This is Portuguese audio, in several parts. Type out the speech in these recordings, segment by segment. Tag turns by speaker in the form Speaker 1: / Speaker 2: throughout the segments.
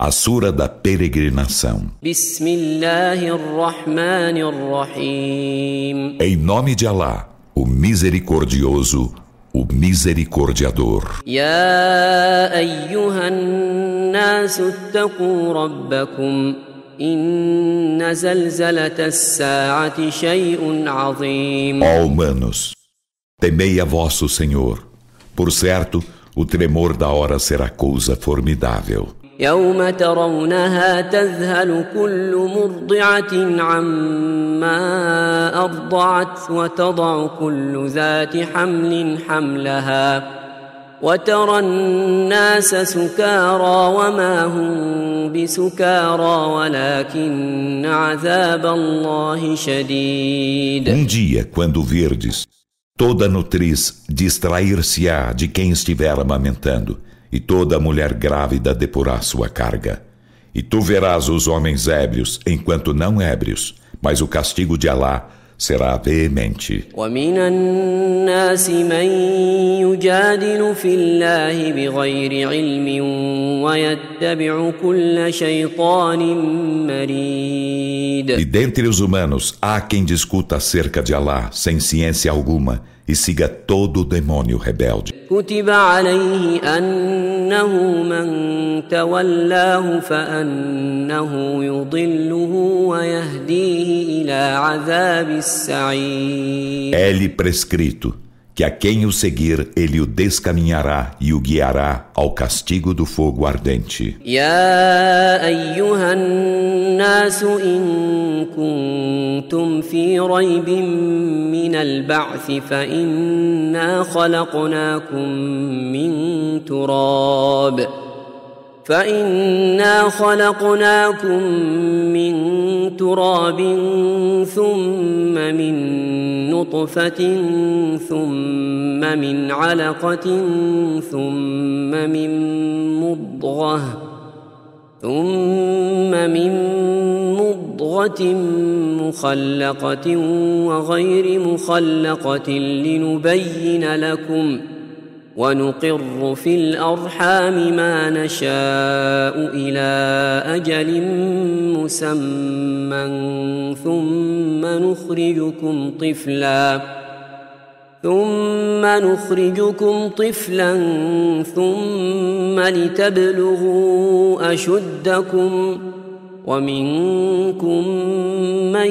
Speaker 1: A Sura da Peregrinação. Em nome de Alá, o Misericordioso, o Misericordiador.
Speaker 2: Ya ayyuhan nasu attaqu rabbakum inna zalzalata as-sa'ati shay'un 'azim.
Speaker 1: Ó humanos, temei a vosso Senhor. Por certo, o tremor da hora será coisa formidável.
Speaker 2: يوم ترونها تذهل كل مرضعة عما أرضعت وتضع كل ذات حمل حملها وترى الناس سكارى وما هم بسكارى ولكن عذاب الله شديد.
Speaker 1: Um dia, quando verdes, toda nutriz distrair-se-á de quem estiver amamentando e toda mulher grávida depurá sua carga. E tu verás os homens ébrios enquanto não ébrios, mas o castigo de Alá será veemente. E dentre os humanos há quem discuta acerca de Alá sem ciência alguma e siga todo demônio rebelde. É-lhe prescrito que a quem o seguir ele o descaminhará e o guiará ao castigo do fogo ardente.
Speaker 2: فإنا خلقناكم من تراب ثم من نطفة ثم من علقة ثم من مضغة ثم من مضغة مخلقة وغير مخلقة لنبين لكم ۖ ونقر في الأرحام ما نشاء إلى أجل مسمى ثم نخرجكم طفلا ثم نخرجكم طفلا ثم لتبلغوا أشدكم ومنكم من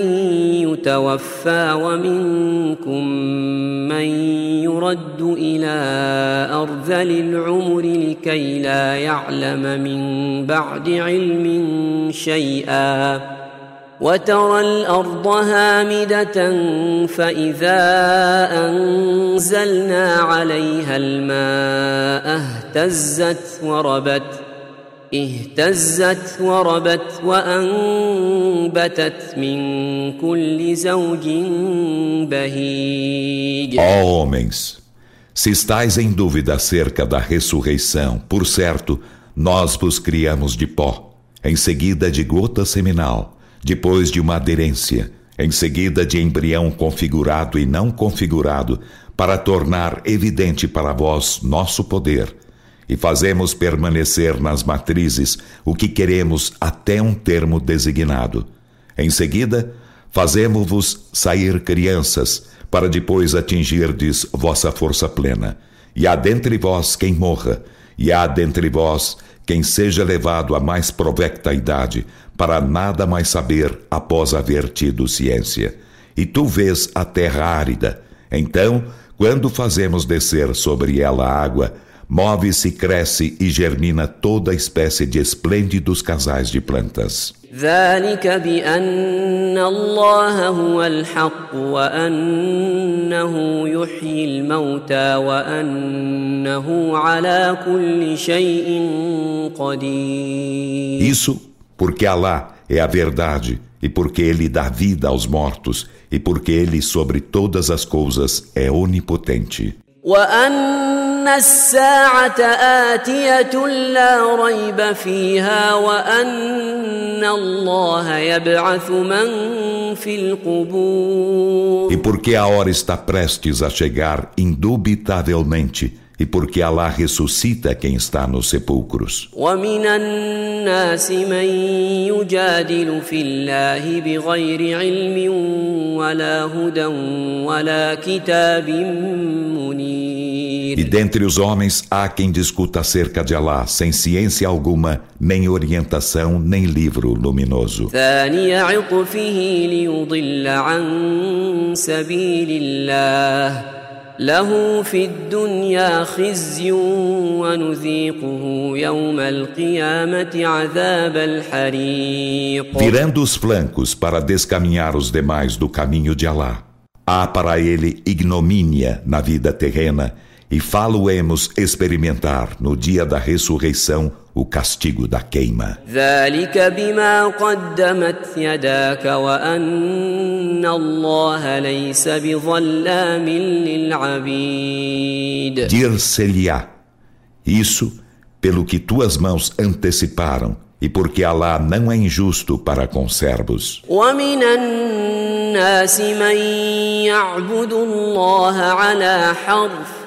Speaker 2: يتوفى ومنكم من يرد إلى أرذل العمر لكي لا يعلم من بعد علم شيئا وترى الأرض هامدة فإذا أنزلنا عليها الماء اهتزت وربت اهتزت وربت وأنبتت من كل زوج بهيج
Speaker 1: Ó homens, se estáis em dúvida acerca da ressurreição, por certo, nós vos criamos de pó, em seguida de gota seminal, depois de uma aderência, em seguida de embrião configurado e não configurado, para tornar evidente para vós nosso poder e fazemos permanecer nas matrizes o que queremos até um termo designado. Em seguida, fazemos-vos sair crianças, para depois atingirdes vossa força plena. E há dentre vós quem morra, e há dentre vós quem seja levado à mais provecta idade, para nada mais saber após haver tido ciência. E tu vês a terra árida. Então, quando fazemos descer sobre ela água, Move-se, cresce e germina toda espécie de esplêndidos casais de plantas. Isso porque Alá é a verdade e porque Ele dá vida aos mortos e porque Ele sobre todas as coisas é onipotente.
Speaker 2: وأن الساعة آتية لا ريب فيها وأن الله يبعث من في القبور
Speaker 1: E porque a hora está prestes a chegar indubitavelmente e porque Allah ressuscita quem está nos sepulcros.
Speaker 2: ومن الناس من يجادل في الله بغير علم ولا هدى ولا كتاب منير
Speaker 1: E dentre os homens há quem discuta acerca de Allah sem ciência alguma, nem orientação, nem livro luminoso.
Speaker 2: ثاني عطفه ليضل عن سبيل الله له في الدنيا خزي ونذيقه يوم القيامة عذاب الحريق
Speaker 1: Virando os flancos para descaminhar os demais do caminho de Allah. Há para ele ignomínia na vida terrena e falo-emos experimentar no dia da ressurreição o castigo da queima.
Speaker 2: ذلك بما قدمت يداك وأن الله ليس بظلام للعبيد
Speaker 1: Dir-se-lhe-á, isso pelo que tuas mãos anteciparam e porque Allah não é injusto para com servos.
Speaker 2: ومن الناس من يعبد الله على حرف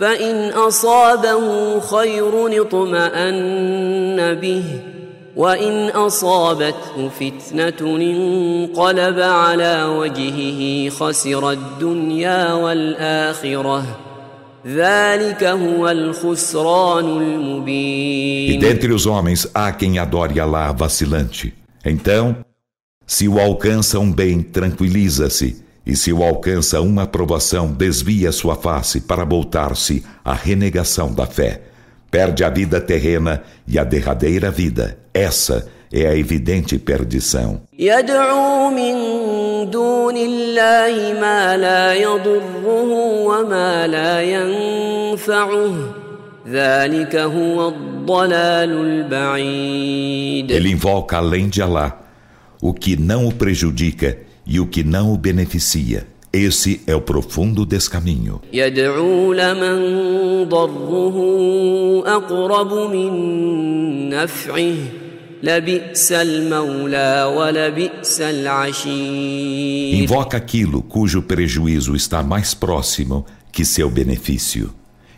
Speaker 2: فإن أصابه خير اطمأن به وإن أصابته فتنة انقلب على وجهه خسر الدنيا والآخرة ذلك هو الخسران
Speaker 1: E
Speaker 2: المبين
Speaker 1: dentre os homens há quem adore Allah vacilante. Então, se o alcança um bem, tranquiliza-se. E se o alcança uma aprovação, desvia sua face para voltar-se à renegação da fé. Perde a vida terrena e a derradeira vida. Essa é a evidente perdição. Ele invoca além de Alá o que não o prejudica e o que não o beneficia. Esse é o profundo descaminho. Invoca aquilo cujo prejuízo está mais próximo que seu benefício.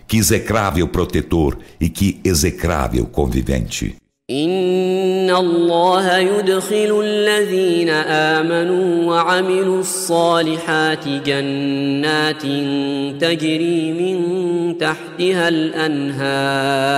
Speaker 1: Que execrável protetor e que execrável convivente.
Speaker 2: إن الله يدخل الذين آمنوا وعملوا الصالحات جنات تجري من تحتها الأنهار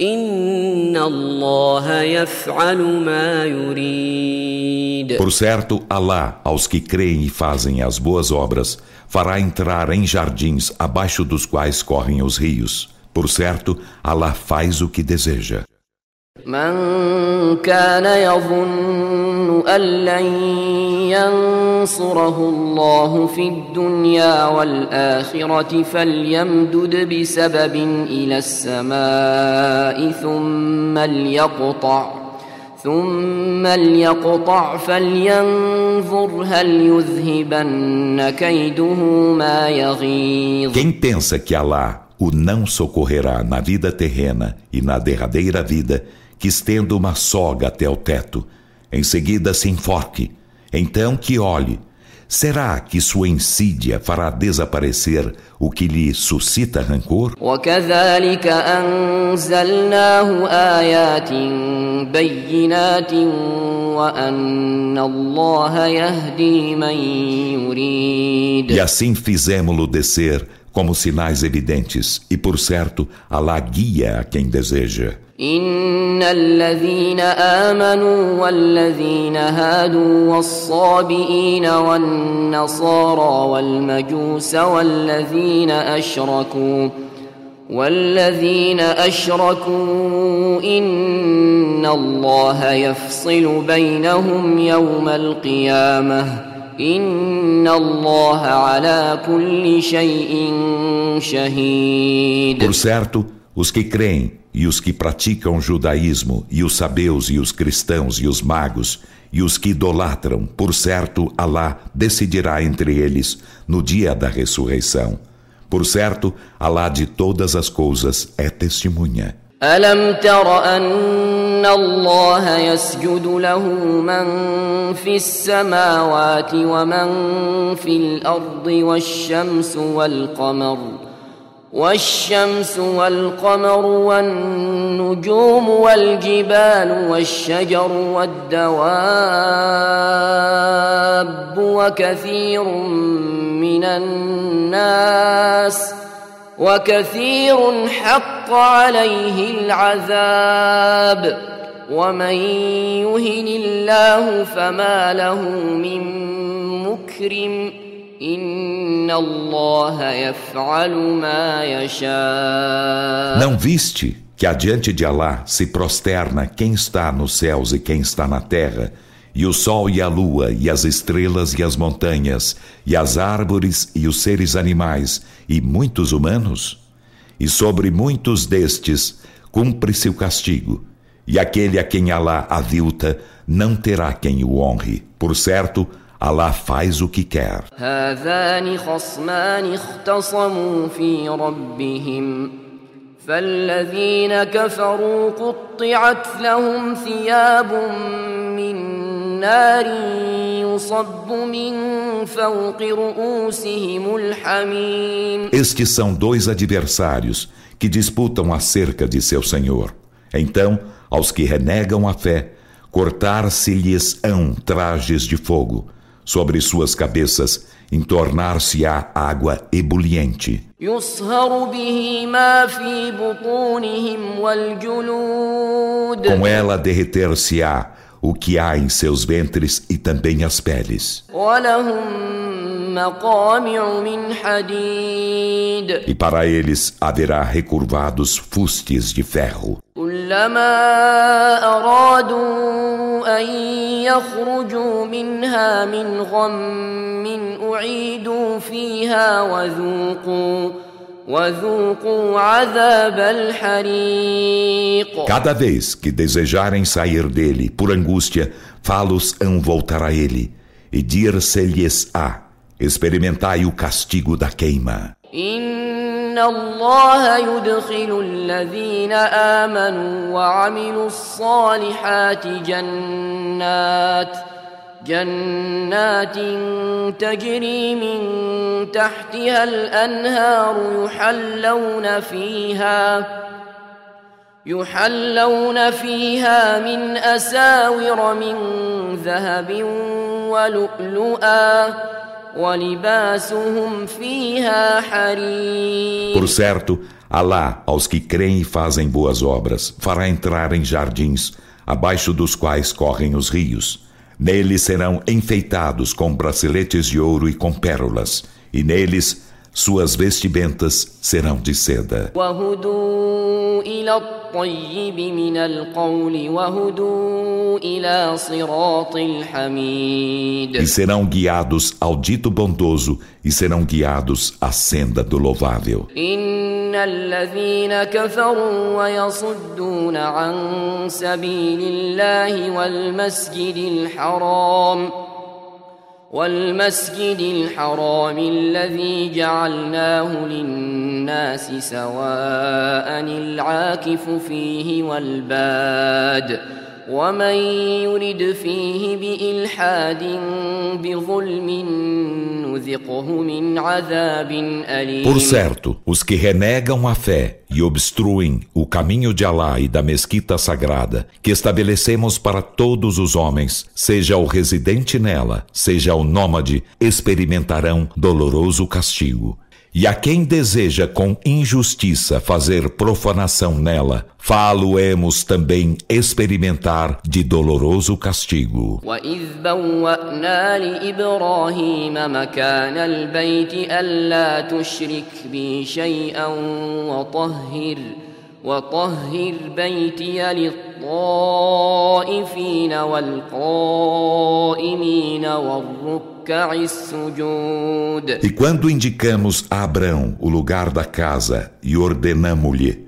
Speaker 2: إن الله يفعل ما يريد
Speaker 1: Por certo, Allah, aos que creem e fazem as boas obras, fará entrar em jardins abaixo dos quais correm os rios. Por certo, Allah faz o que deseja.
Speaker 2: من كان يظن أن لن ينصره الله في الدنيا والآخرة فليمدد بسبب إلى السماء ثم ليقطع ثم ليقطع فلينظر هل يذهبن كيده ما يغيظ.
Speaker 1: Quem pensa que Allah o não socorrerá na vida terrena e na derradeira vida, que estenda uma soga até o teto, em seguida se enfoque, então que olhe. Será que sua insídia fará desaparecer o que lhe suscita rancor? E assim fizemos-lo descer como sinais evidentes, e por certo, Allah guia a quem deseja.
Speaker 2: إن الذين آمنوا والذين هادوا والصابئين والنصارى والمجوس والذين أشركوا والذين أشركوا إن الله يفصل بينهم يوم القيامة إن الله على كل شيء شهيد
Speaker 1: Por certo, os que creem e os que praticam o judaísmo, e os sabeus e os cristãos e os magos, e os que idolatram, por certo, Alá decidirá entre eles no dia da ressurreição. Por certo, Alá de todas as coisas é testemunha.
Speaker 2: ألم تر أن الله يسجد له من في السماوات ومن في الأرض والشمس والقمر والشمس والقمر والنجوم والجبال والشجر والدواب وكثير من الناس وكثير حق عليه العذاب ومن يهن الله فما له من مكرم
Speaker 1: Não viste que adiante de Alá se prosterna quem está nos céus e quem está na terra, e o sol e a lua, e as estrelas e as montanhas, e as árvores e os seres animais, e muitos humanos? E sobre muitos destes cumpre-se o castigo, e aquele a quem Alá avilta não terá quem o honre. Por certo, Allah faz o que quer.
Speaker 2: فالذين كفروا قطعت لهم ثياب من نار
Speaker 1: estes são dois adversários que disputam acerca de seu Senhor. Então, aos que renegam a fé, cortar-se-lhes-ão trajes de fogo, sobre suas cabeças entornar-se-á água ebuliente. Com ela derreter-se-á o que há em seus ventres e também as peles. E para eles haverá recurvados fustes de ferro.
Speaker 2: أن يخرجوا منها من غم أعيدوا فيها وذوقوا وذوقوا عذاب الحريق
Speaker 1: Cada vez que desejarem sair dele por angústia, falos hão voltar a ele, e dir-se-lhes-á, experimentai o castigo da queima.
Speaker 2: إن الله يدخل الذين آمنوا وعملوا الصالحات جنات جنات تجري من تحتها الأنهار يحلون فيها يحلون فيها من أساور من ذهب ولؤلؤا
Speaker 1: Por certo, Alá, aos que creem e fazem boas obras, fará entrar em jardins, abaixo dos quais correm os rios. Neles serão enfeitados com braceletes de ouro e com pérolas, e neles suas vestimentas serão de seda. E serão guiados ao dito bondoso e serão guiados à senda do louvável.
Speaker 2: الذين كفروا ويصدون عن سبيل الله والمسجد الحرام والمسجد الحرام الذي جعلناه للناس سواء العاكف فيه والباد ومن يرد فيه بإلحاد بظلم
Speaker 1: Por certo, os que renegam a fé e obstruem o caminho de Alá e da mesquita sagrada, que estabelecemos para todos os homens, seja o residente nela, seja o nômade, experimentarão doloroso castigo. E a quem deseja com injustiça fazer profanação nela, falo-emos também experimentar de doloroso castigo.
Speaker 2: وطهر بيتي للطائفين والقائمين والركع
Speaker 1: e quando indicamos a Abrão o lugar da casa e ordenamo-lhe: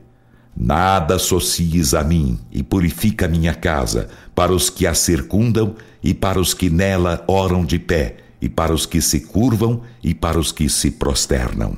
Speaker 1: Nada associes a mim e purifica minha casa para os que a circundam e para os que nela oram de pé e para os que se curvam e para os que se prosternam.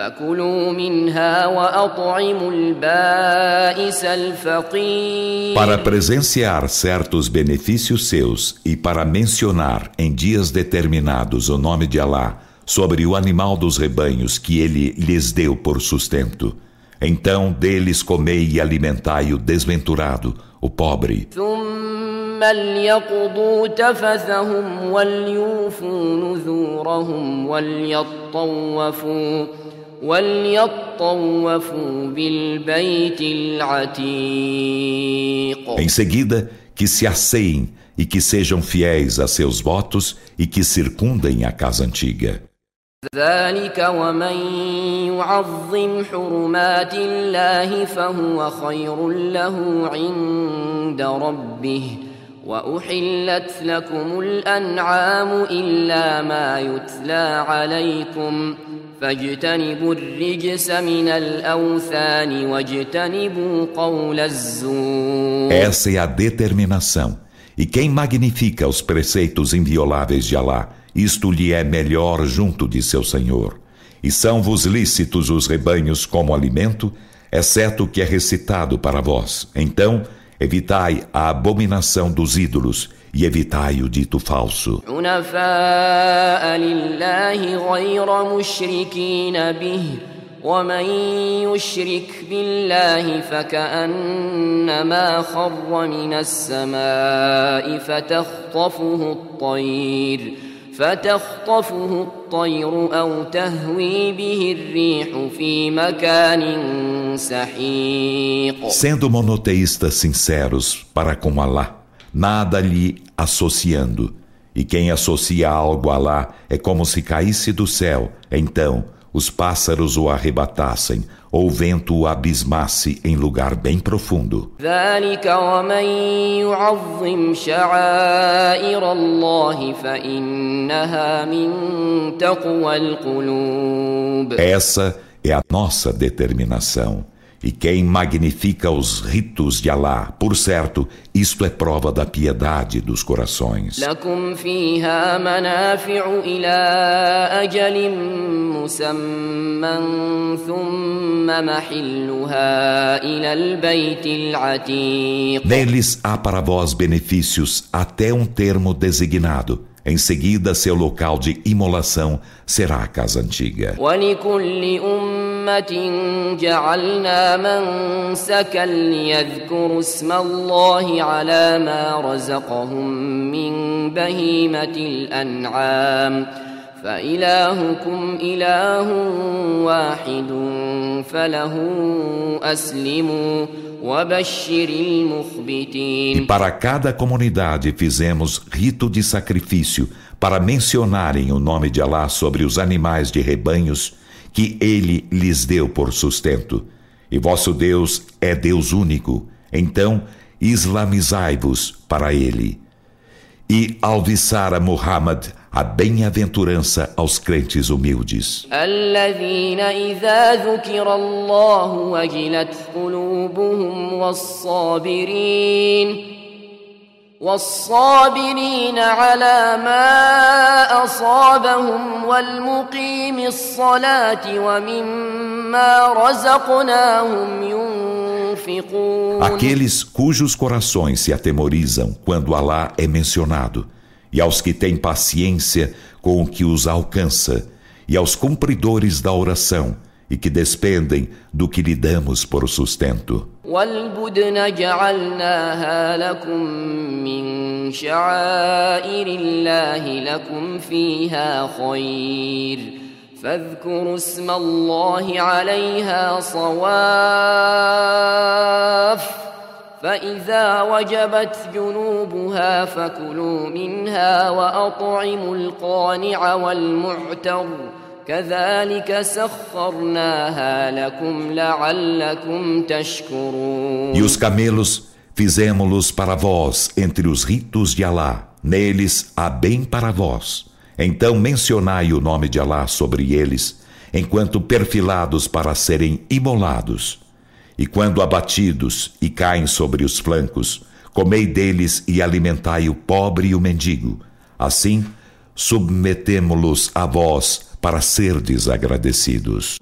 Speaker 2: فكلوا منها وأطعموا البائس الفقير
Speaker 1: Para presenciar certos benefícios seus e para mencionar em dias determinados o nome de Alá sobre o animal dos rebanhos que ele lhes deu por sustento. Então deles comei e alimentai o desventurado, o pobre.
Speaker 2: ثم ليقضوا تفثهم وليوفوا نذورهم وليطوفوا وليطوفوا بالبيت العتيق
Speaker 1: em seguida, que se asseiem e que sejam fiéis a seus votos e que circundem a casa antiga.
Speaker 2: ذلك ومن يعظم حرمات الله فهو خير له عند ربه واحلت لكم الانعام الا ما يتلى عليكم فاجتنبوا الرجس من الاوثان واجتنبوا قول الزور
Speaker 1: Essa é a determinação. E quem magnifica os preceitos invioláveis de Alá, isto lhe é melhor junto de seu Senhor. E são-vos lícitos os rebanhos como alimento, exceto o que é recitado para vós. Então, evitai a abominação dos ídolos e evitai o dito falso.
Speaker 2: ومن يشرك بالله فكأنما خر من السماء فتخطفه الطير فتخطفه الطير أو تهوي به الريح في مكان
Speaker 1: Sendo monoteístas sinceros para com Alá, nada lhe associando. E quem associa algo a Alá é como se caísse do céu, então os pássaros o arrebatassem, ou o vento o abismasse em lugar bem profundo. Essa é a nossa determinação. E quem magnifica os ritos de Alá, por certo, isto é prova da piedade dos corações. Neles há para vós benefícios até um termo designado. Em seguida, seu local de imolação será a casa antiga.
Speaker 2: أمة جعلنا منسكا ليذكروا اسم الله على ما رزقهم من بهيمة الأنعام فإلهكم إله واحد فله أسلموا
Speaker 1: E para cada comunidade fizemos rito de sacrifício para mencionarem o nome de Alá sobre os animais de rebanhos que ele lhes deu por sustento. E vosso Deus é Deus único, então islamizai-vos para ele E alviçara Muhammad a bem-aventurança aos crentes humildes.
Speaker 2: الذين إذا ذكر الله وجلت قلوبهم والصابرين والصابرين على ما أصابهم والمقيم الصلاة ومما رزقناهم ينفقون
Speaker 1: Aqueles cujos corações se atemorizam quando Alá é mencionado, e aos que têm paciência com o que os alcança, e aos cumpridores da oração, e que despendem do que lhe damos por sustento.
Speaker 2: والبدن جعلناها لكم من شعائر الله لكم فيها خير فاذكروا اسم الله عليها صواف فإذا وجبت جنوبها فكلوا منها وأطعموا القانع والمعتر
Speaker 1: E os camelos fizemos-los para vós entre os ritos de Alá, neles há bem para vós. Então mencionai o nome de Alá sobre eles, enquanto perfilados para serem imolados. E quando abatidos e caem sobre os flancos, comei deles e alimentai o pobre e o mendigo. Assim, submetemo-los a vós para ser desagradecidos.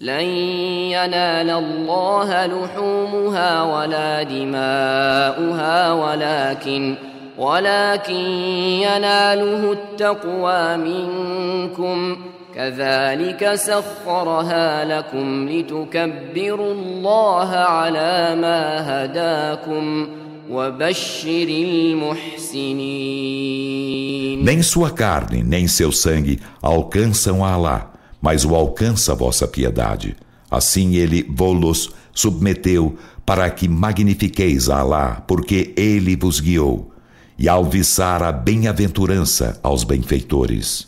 Speaker 2: ولكن يناله التقوى منكم كذلك سخرها لكم لتكبروا الله على ما هداكم
Speaker 1: Nem sua carne, nem seu sangue alcançam a Alá, mas o alcança a vossa piedade. Assim ele vos submeteu para que magnifiqueis a Alá, porque ele vos guiou e alviçar a bem-aventurança aos benfeitores.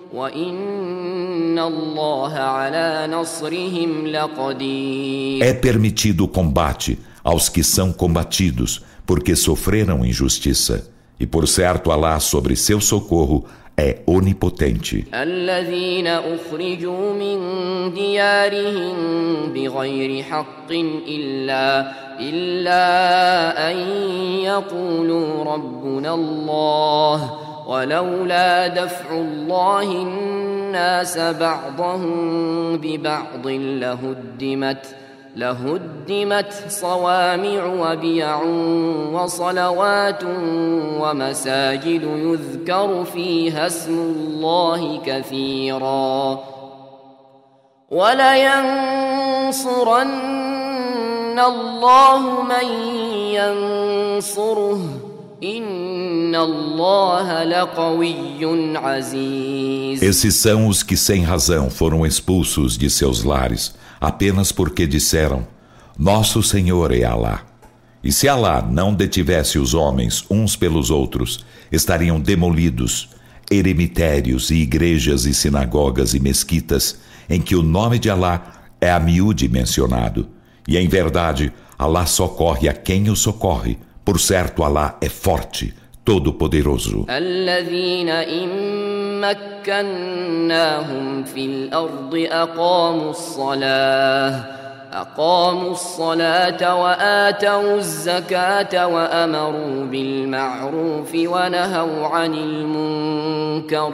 Speaker 1: É permitido o combate aos que são combatidos, porque sofreram injustiça. E por certo, Alá sobre seu socorro é onipotente.
Speaker 2: إلا أن يقولوا ربنا الله ولولا دفع الله الناس بعضهم ببعض لهدمت لهدمت صوامع وبيع وصلوات ومساجد يذكر فيها اسم الله كثيرا. ولينصرن الله من ينصره.
Speaker 1: Esses são os que sem razão foram expulsos de seus lares, apenas porque disseram: Nosso Senhor é Alá. E se Alá não detivesse os homens uns pelos outros, estariam demolidos eremitérios e igrejas e sinagogas e mesquitas em que o nome de Alá é a miúde mencionado. E em verdade, Alá socorre a quem o socorre por certo, Alá é forte, todo-poderoso.
Speaker 2: أقاموا الصلاة وآتوا الزكاة وأمروا بالمعروف ونهوا عن المنكر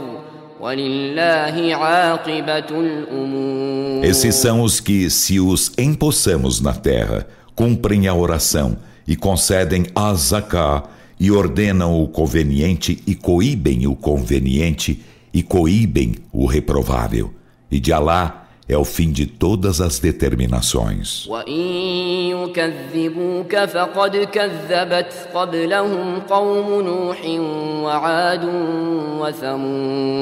Speaker 1: Esses são os que, se os empossamos na terra, cumprem a oração e concedem a zaká e ordenam o conveniente e coíbem o conveniente e coíbem o reprovável. E de Alá é o fim de todas as determinações.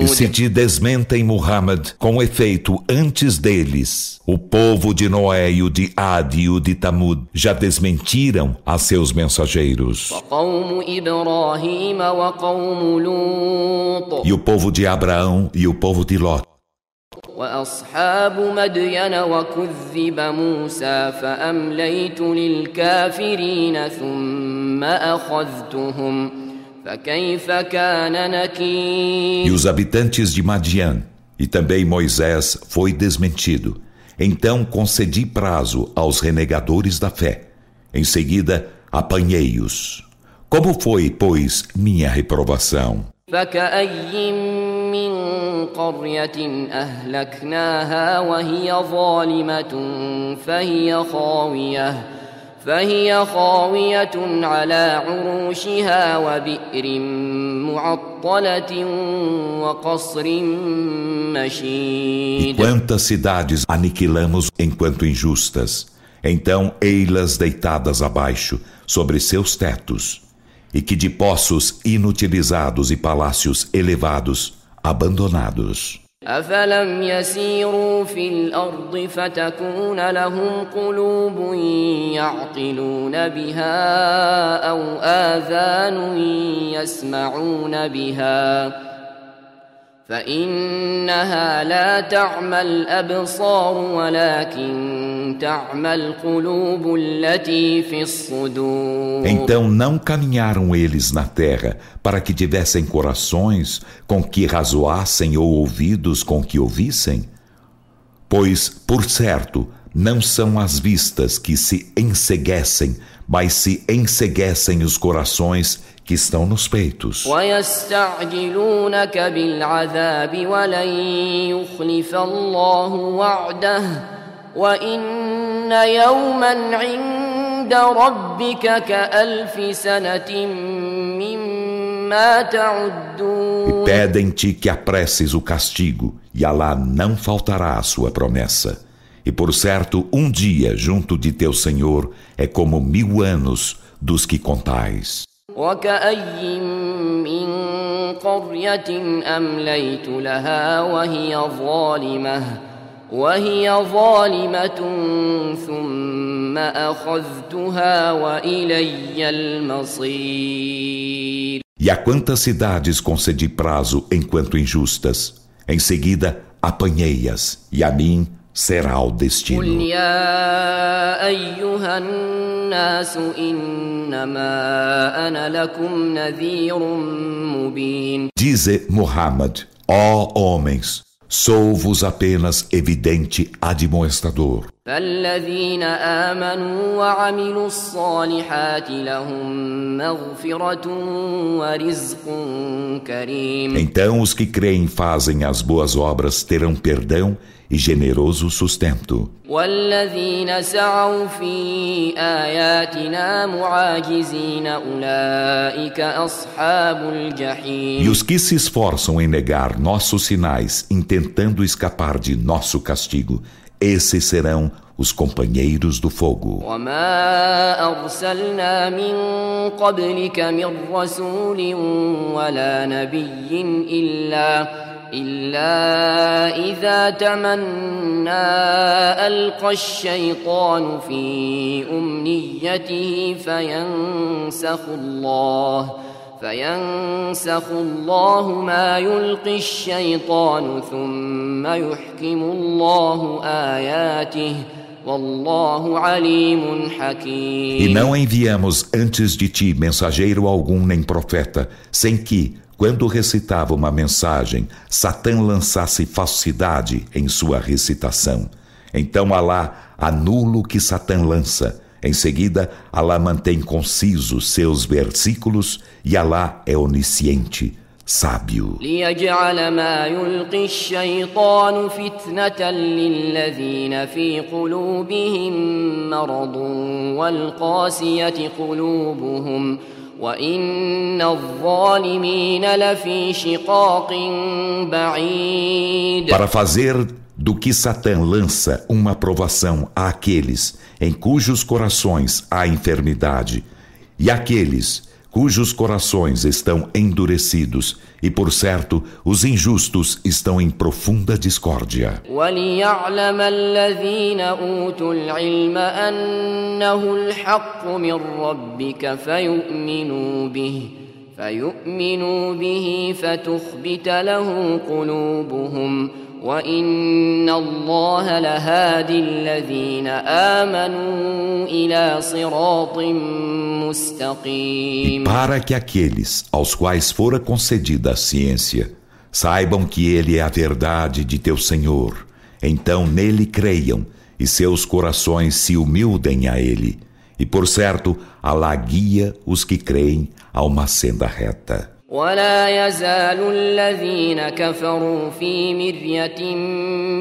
Speaker 1: E se te desmentem, Muhammad, com efeito, antes deles, o povo de Noé e o de Ad e o de Tamud já desmentiram a seus mensageiros. E o povo de Abraão e o povo de Lot.
Speaker 2: واصحاب مدين وكذب موسى فامليت للكافرين ثم اخذتهم فكيف كان نكير
Speaker 1: E os habitantes de Madian e também Moisés foi desmentido. Então concedi prazo aos renegadores da fé. Em seguida, apanhei-os. Como foi, pois, minha reprovação?
Speaker 2: قرية أهلكناها وهي ظالمة فهي خاوية فهي خاوية على عروشها وبئر معطلة وقصر
Speaker 1: E
Speaker 2: مشيد
Speaker 1: quantas cidades aniquilamos enquanto injustas? Então, ei-las deitadas abaixo, sobre seus tetos, e que de poços inutilizados e palácios elevados, abandonados.
Speaker 2: أفلم يسيروا في الأرض فتكون لهم قلوب يعقلون بها أو آذان يسمعون بها فإنها لا تعمى الأبصار ولكن
Speaker 1: Então não caminharam eles na terra para que tivessem corações com que razoassem ou ouvidos com que ouvissem? Pois, por certo, não são as vistas que se enseguecem, mas se enseguecem os corações que estão nos peitos.
Speaker 2: ويستعجلونك بالعذاب ولن يخلف الله وعده وإن يوما عند ربك كألف سنة مما تعدون
Speaker 1: Pedem-te que apresses o castigo, e Alá não faltará a sua promessa. E por certo, um dia junto de teu Senhor é como mil anos dos que contais.
Speaker 2: وكأي من قرية أمليت لها وهي ظالمة وهي ظالمة ثم أخذتها وإلي المصير
Speaker 1: E a quantas cidades concedi prazo enquanto injustas? Em seguida, apanhei-as, e a mim será o
Speaker 2: قل
Speaker 1: destino.
Speaker 2: يا أيها الناس إنما أنا لكم نذير مبين
Speaker 1: Dize Muhammad, ó homens, Sou-vos apenas evidente admoestador. Então os que creem e fazem as boas obras terão perdão e generoso sustento. E os que se esforçam em negar nossos sinais, intentando escapar de nosso castigo, esses serão os companheiros do fogo.
Speaker 2: إلا إذا تمنى ألقى الشيطان في أمنيته فينسخ الله فينسخ الله ما يلقي الشيطان ثم يحكم الله آياته.
Speaker 1: E não enviamos antes de ti mensageiro algum nem profeta, sem que, quando recitava uma mensagem, Satã lançasse falsidade em sua recitação. Então Alá anula o que Satã lança. Em seguida, Alá mantém concisos seus versículos e Alá é onisciente, sábio.
Speaker 2: ليجعل ما يلقي الشيطان فتنة للذين في قلوبهم مرض والقاسية قلوبهم وإن الظالمين لفي شقاق بعيد
Speaker 1: para fazer do que Satã lança uma provação àqueles em cujos corações há enfermidade e aqueles cujos corações estão endurecidos e por certo os injustos estão em profunda discórdia
Speaker 2: وليعلم الذين أوتوا العلم أنه الحق من ربك فيؤمنوا به فيؤمنوا به فتخبت له قلوبهم وإن الله لهادي الذين آمنوا إلى صراط مستقيم
Speaker 1: para que aqueles aos quais fora concedida a ciência saibam que ele é a verdade de teu Senhor então nele creiam e seus corações se humildem a ele e por certo Alá guia os que creem a uma senda reta
Speaker 2: ولا يزال الذين كفروا في مرية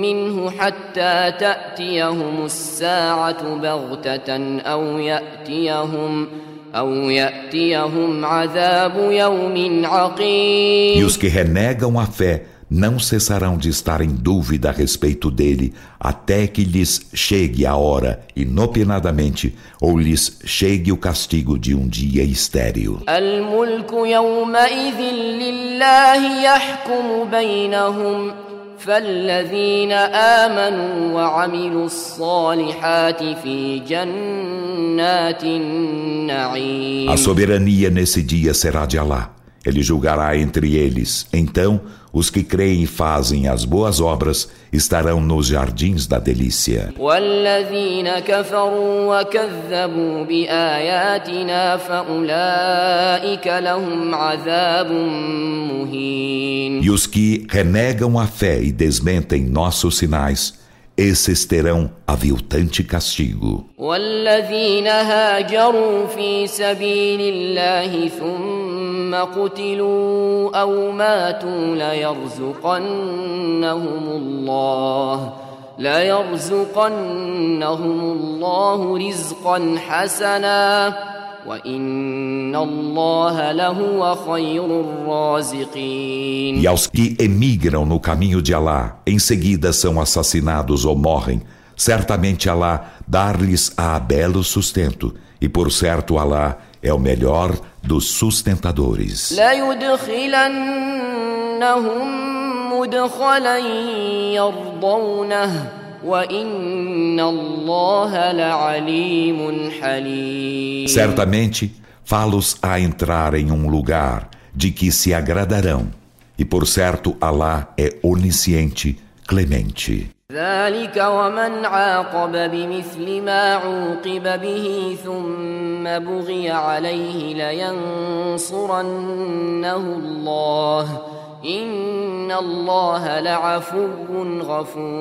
Speaker 2: منه حتى تأتيهم الساعة بغتة أو يأتيهم أو يأتيهم عذاب يوم عقيم.
Speaker 1: E os que renegam a fé não cessarão de estar em dúvida a respeito dele até que lhes chegue a hora, inopinadamente, ou lhes chegue o castigo de um dia estéril.
Speaker 2: الملك يومئذ لله يحكم بينهم فالذين آمنوا وعملوا الصالحات في جنات النعيم
Speaker 1: A soberania nesse dia será de Alá. Ele julgará entre eles. Então, os que creem e fazem as boas obras estarão nos jardins da delícia. E os que renegam a fé e desmentem nossos sinais. Esses terão aviltante castigo.
Speaker 2: والذين هاجروا في سبيل الله ثم قتلوا أو ماتوا ليرزقنهم الله ليرزقنهم الله رزقا حسنا وإن الله لهو خير الرازقين
Speaker 1: E aos que emigram no caminho de Alá, em seguida são assassinados ou morrem, certamente Alá dar-lhes-á belo sustento, e por certo Alá é o melhor dos sustentadores.
Speaker 2: ليدخلنهم مدخلا يرضونه وإن الله لعليم حليم
Speaker 1: Certamente, fá-los a entrar em um lugar de que se agradarão, e por certo Alá é onisciente, clemente.
Speaker 2: ذلك ومن عاقب بمثل ما عوقب به ثم بغي عليه لينصرنه الله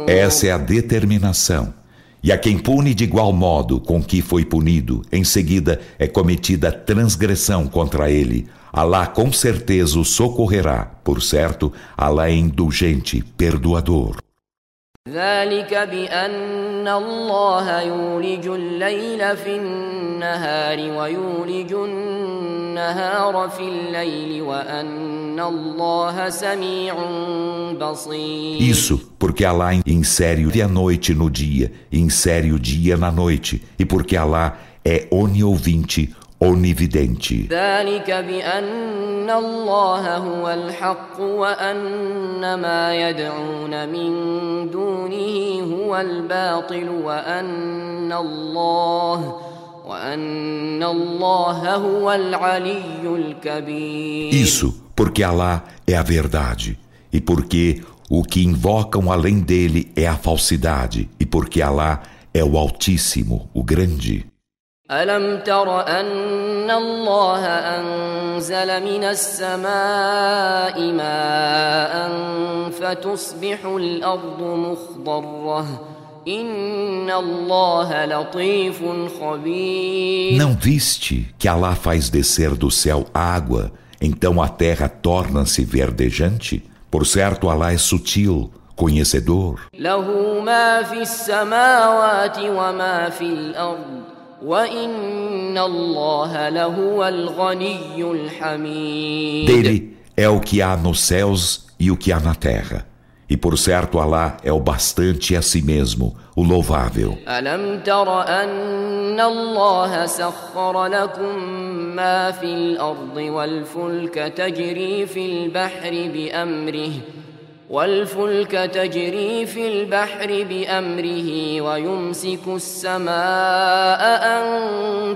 Speaker 1: essa é a determinação. E a quem pune de igual modo com que foi punido, em seguida é cometida transgressão contra ele. Alá com certeza o socorrerá. Por certo, Alá é indulgente, perdoador.
Speaker 2: ذلك بأن الله يولج الليل في النهار ويولج النهار في الليل وأن الله سميع بصير
Speaker 1: Isso porque Alá insere a noite no dia, e insere o dia na noite, e porque Alá é oniovinte, onividente. Isso porque Alá é a verdade e porque o que invocam além dele é a falsidade e porque Alá é o Altíssimo, o Grande.
Speaker 2: ألم تر أن الله أنزل من السماء ماء فتصبح الأرض مخضرة إن الله لطيف خبير
Speaker 1: Não viste que Alá faz descer do céu água, então a terra torna-se verdejante? Por certo, Alá é sutil, conhecedor.
Speaker 2: له ما في السماوات وما في الأرض وإن الله لهو الغني الحميد
Speaker 1: Dele é o que há nos céus e o que há na terra. E por certo, Alá é o bastante a si mesmo, o louvável.
Speaker 2: ألم تر أن الله سخر لكم ما في الأرض والفلك تجري في البحر بأمره والفلك تجري في البحر بأمره ويمسك السماء أن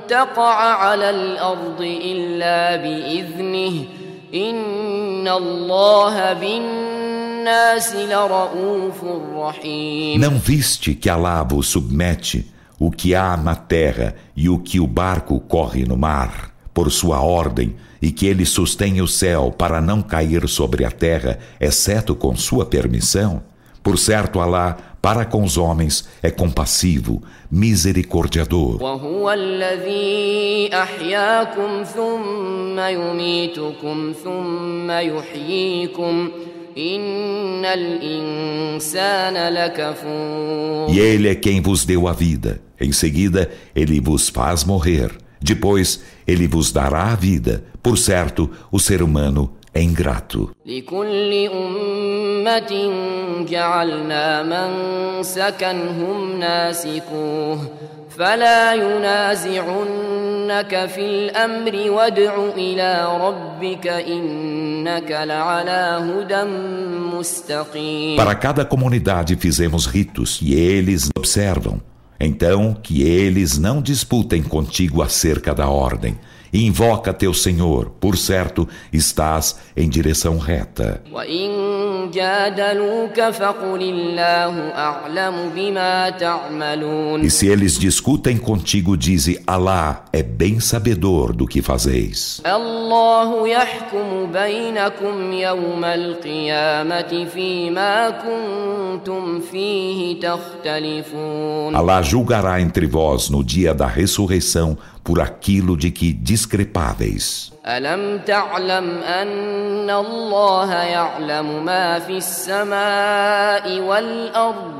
Speaker 2: تقع على الأرض إلا بإذنه. إن الله بالناس لرؤوف رحيم.
Speaker 1: Não viste que Alá vos submete o que há na terra e o que o barco corre no mar, por sua ordem, e que ele sustém o céu para não cair sobre a terra, exceto com sua permissão, por certo, Alá, para com os homens, é compassivo, misericordiador. E Ele é quem vos deu a vida. Em seguida, Ele vos faz morrer. Depois ele vos dará a vida. Por certo, o ser humano é ingrato.
Speaker 2: لكل أمة جعلنا منسكا هم ناسكوه فلا ينازعنك في الأمر وادع إلى ربك إنك لعلى هدى مستقيم
Speaker 1: Para cada comunidade fizemos ritos e eles observam. então, que eles não disputem contigo acerca da ordem. Invoca teu Senhor, por certo, estás em direção reta. E se eles discutem contigo, dize: Alá é bem sabedor do que fazeis. Alá julgará entre vós no dia da ressurreição por aquilo de que discrepáveis.
Speaker 2: ألم تعلم أن الله يعلم ما في السماء والأرض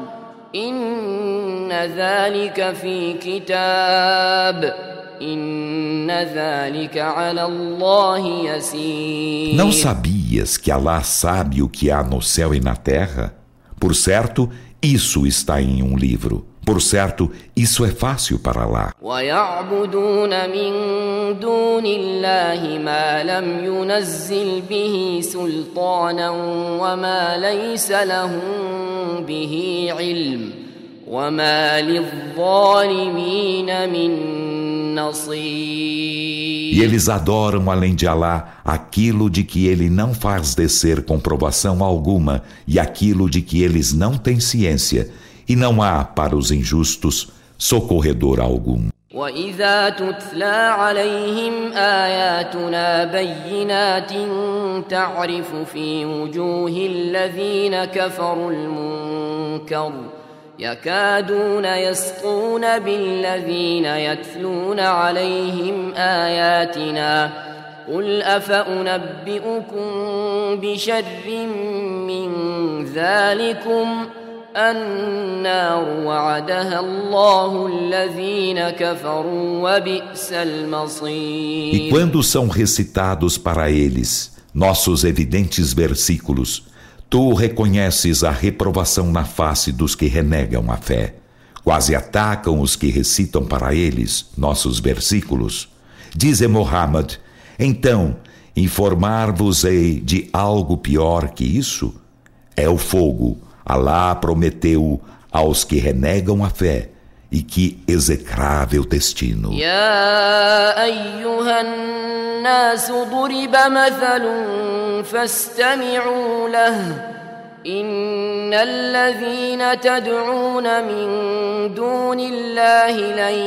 Speaker 2: إن ذلك في كتاب إن ذلك على الله يسير
Speaker 1: Não sabias que Alá sabe o que há no céu e na terra? Por certo, isso está em um livro. Por certo, isso é fácil para Alá. E eles adoram além de Alá aquilo de que ele não faz descer comprovação alguma e aquilo de que eles não têm ciência e não há para os injustos socorredor algum.
Speaker 2: وإذا تتلى عليهم آياتنا بينات تعرف في وجوه الذين كفروا المنكر يكادون يسقون بالذين يتلون عليهم آياتنا قل أفأنبئكم بشر من ذلكم النار وعدها الله الذين كفروا وبئس
Speaker 1: E
Speaker 2: المصير
Speaker 1: quando são recitados para eles nossos evidentes versículos, tu reconheces a reprovação na face dos que renegam a fé. Quase atacam os que recitam para eles nossos versículos. Dize Muhammad, então, informar-vos-ei de algo pior que isso? É o fogo. Alá prometeu aos que renegam a fé. E que execrável destino.
Speaker 2: يا أيها الناس ضرب مثل فاستمعوا له إن الذين تدعون من دون الله لن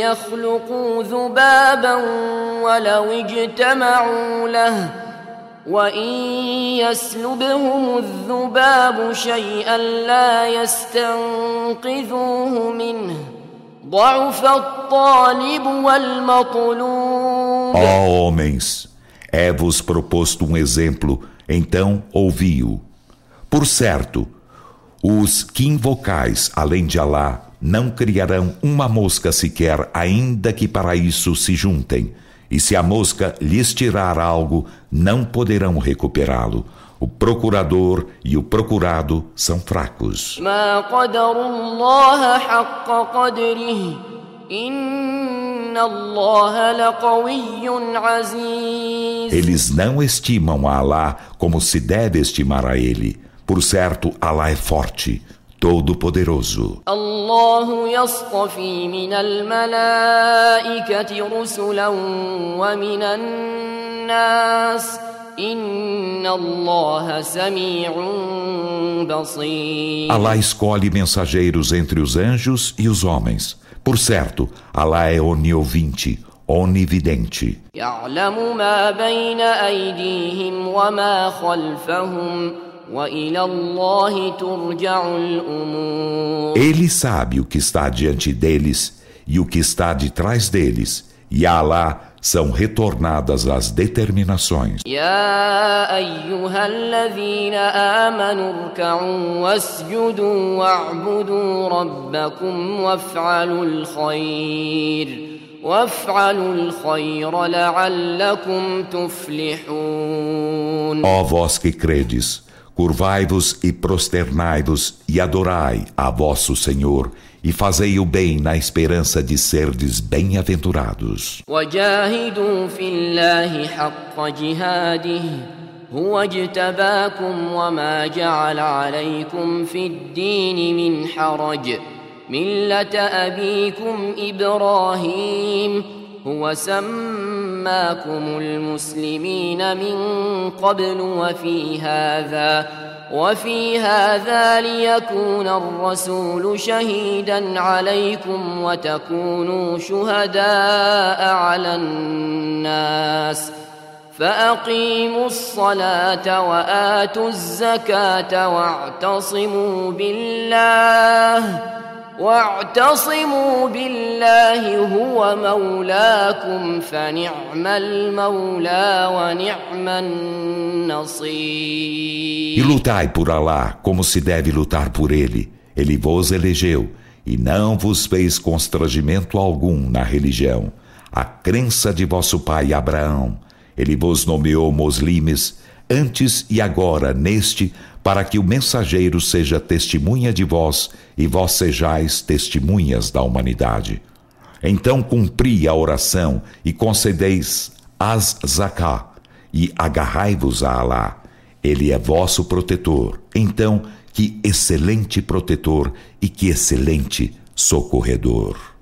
Speaker 2: يخلقوا ذبابا ولو اجتمعوا له وإن يسلبهم الذباب شيئا لا يستنقذوه منه ضعف الطالب والمطلوب
Speaker 1: Ó homens, é-vos proposto um exemplo, então ouvi-o. Por certo, os que invocais além de Alá não criarão uma mosca sequer, ainda que para isso se juntem. E se a mosca lhes tirar algo, não poderão recuperá-lo. O procurador e o procurado são fracos. Eles não estimam a Alá como se deve estimar a ele. Por certo, Alá é forte, todo-poderoso.
Speaker 2: الله يصطفي من الملائكة رسلا ومن الناس إن الله سميع بصير
Speaker 1: Alá escolhe mensageiros entre os anjos e os homens. Por certo, Alá é oniovinte, onividente.
Speaker 2: يعلم ما بين أيديهم وما خلفهم
Speaker 1: Ele sabe o que está diante deles e o que está de trás deles, e a Alá são retornadas as determinações. Ó vós que credes, curvai-vos e prosternai-vos e adorai a vosso Senhor e fazei o bem na esperança de serdes bem-aventurados.
Speaker 2: وجاهدوا في الله حق جهاده هو اجتباكم وما جعل عليكم في الدين من حرج ملة أبيكم إبراهيم هو سماكم المسلمين من قبل وفي هذا وفي هذا ليكون الرسول شهيدا عليكم وتكونوا شهداء على الناس. فأقيموا الصلاة وآتوا الزكاة واعتصموا بالله. واعتصموا بالله هو مولاكم فنعم المولى ونعم النصير
Speaker 1: E lutai por Alá como se deve lutar por ele. Ele vos elegeu e não vos fez constrangimento algum na religião. A crença de vosso pai Abraão. Ele vos nomeou muslimes antes e agora neste, para que o mensageiro seja testemunha de vós e vós sejais testemunhas da humanidade. Então cumpri a oração e concedeis as zaká e agarrai-vos a Alá. Ele é vosso protetor. Então, que excelente protetor e que excelente socorredor.